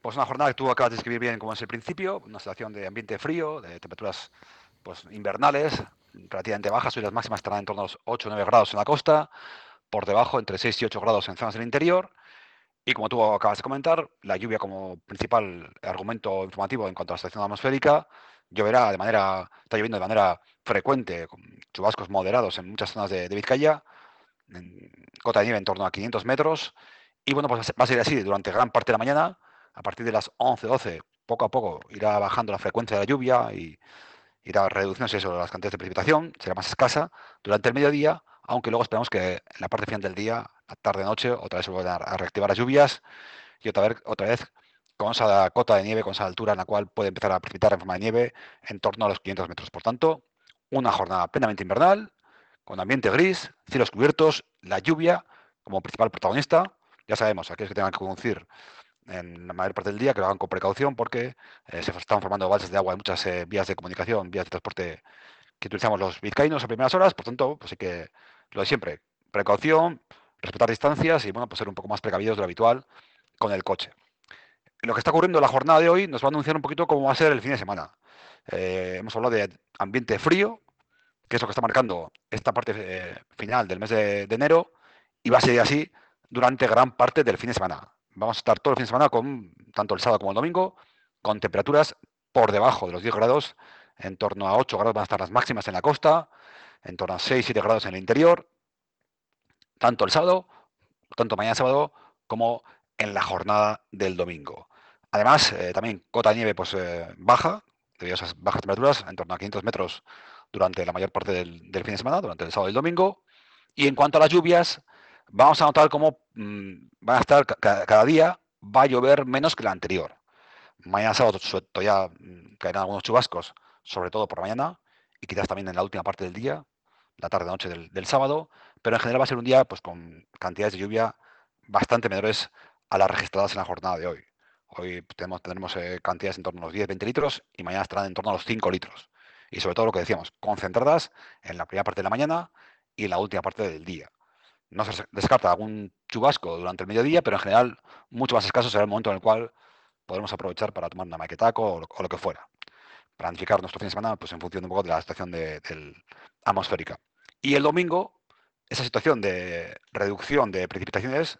Pues una jornada que tú acabas de describir bien como es el principio, una situación de ambiente frío, de temperaturas pues, invernales, relativamente bajas, hoy las máximas estarán en torno a los 8 o 9 grados en la costa, por debajo entre 6 y 8 grados en zonas del interior, y como tú acabas de comentar, la lluvia como principal argumento informativo en cuanto a la situación atmosférica, lloverá de manera, está lloviendo de manera frecuente, con chubascos moderados en muchas zonas de, Vizcaya, en cota de nieve en torno a 500 metros, y bueno, pues va a ser así durante gran parte de la mañana, a partir de las 11, 12, poco a poco irá bajando la frecuencia de la lluvia y irá reduciéndose eso, las cantidades de precipitación, será más escasa durante el mediodía, aunque luego esperamos que en la parte final del día, tarde-noche, otra vez vuelvan a reactivar las lluvias y otra vez, otra vez con esa cota de nieve, con esa altura en la cual puede empezar a precipitar en forma de nieve en torno a los 500 metros. Por tanto, una jornada plenamente invernal, con ambiente gris, cielos cubiertos, la lluvia como principal protagonista. Ya sabemos, aquellos que tengan que conducir en la mayor parte del día, que lo hagan con precaución porque eh, se están formando balsas de agua en muchas eh, vías de comunicación, vías de transporte que utilizamos los vizcaínos a primeras horas, por tanto, pues hay que, lo de siempre, precaución, respetar distancias y bueno, pues ser un poco más precavidos de lo habitual con el coche. Lo que está ocurriendo en la jornada de hoy nos va a anunciar un poquito cómo va a ser el fin de semana. Eh, hemos hablado de ambiente frío, que es lo que está marcando esta parte final del mes de, de enero, y va a ser así durante gran parte del fin de semana vamos a estar todo el fin de semana con, tanto el sábado como el domingo, con temperaturas por debajo de los 10 grados, en torno a 8 grados van a estar las máximas en la costa, en torno a 6-7 grados en el interior, tanto el sábado, tanto mañana sábado, como en la jornada del domingo. Además, eh, también cota de nieve pues, eh, baja, debido a esas bajas temperaturas, en torno a 500 metros durante la mayor parte del, del fin de semana, durante el sábado y el domingo. Y en cuanto a las lluvias, vamos a notar cómo mm, van a estar cada, día, va a llover menos que la anterior. Mañana sábado todavía mm, caerán algunos chubascos, sobre todo por mañana, y quizás también en la última parte del día, la tarde-noche del, sábado, pero en general va a ser un día pues, con cantidades de lluvia bastante menores a las registradas en la jornada de hoy. Hoy tenemos, tendremos eh, cantidades en torno a los 10-20 litros y mañana estarán en torno a los 5 litros. Y sobre todo lo que decíamos, concentradas en la primera parte de la mañana y en la última parte del día. No se descarta algún chubasco durante el mediodía, pero en general mucho más escaso será el momento en el cual podremos aprovechar para tomar una maquetaco o lo, que fuera. Planificar nuestro fin de semana pues, en función un poco de la situación de, atmosférica. Y el domingo, esa situación de reducción de precipitaciones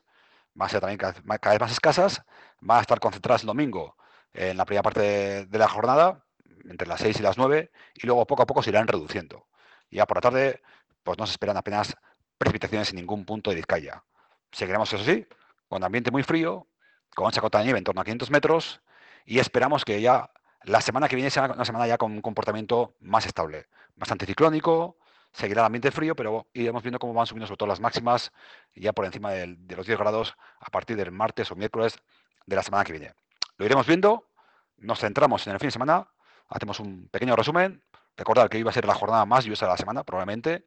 va a ser también cada, vez más escasas, van a estar concentradas el domingo en la primera parte de, la jornada, entre las 6 y las 9, y luego poco a poco se irán reduciendo. Ya por la tarde, pues no se esperan apenas precipitaciones en ningún punto de Vizcaya. Seguiremos, eso sí, con ambiente muy frío, con esa cota de nieve en torno a 500 metros y esperamos que ya la semana que viene sea una semana ya con un comportamiento más estable, bastante ciclónico, seguirá el ambiente frío, pero iremos viendo cómo van subiendo sobre todo las máximas ya por encima de, los 10 grados a partir del martes o miércoles de la semana que viene. Lo iremos viendo, nos centramos en el fin de semana, hacemos un pequeño resumen, recordar que va a ser la jornada más lluviosa de la semana, probablemente,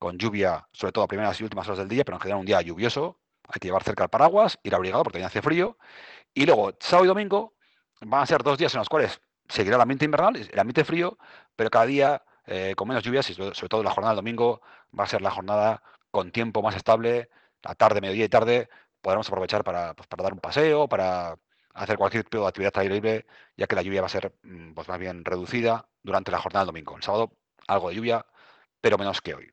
con lluvia, sobre todo a primeras y últimas horas del día, pero en general un día lluvioso. Hay que llevar cerca el paraguas, ir abrigado porque hace frío. Y luego, sábado y domingo, van a ser dos días en los cuales seguirá el ambiente invernal, el ambiente frío, pero cada día eh, con menos lluvias y sobre todo la jornada del domingo va a ser la jornada con tiempo más estable, la tarde, mediodía y tarde, podremos aprovechar para, pues, dar un paseo, para hacer cualquier tipo de actividad libre, ya que la lluvia va a ser mm, pues, más bien reducida durante la jornada del domingo. El sábado algo de lluvia, pero menos que hoy.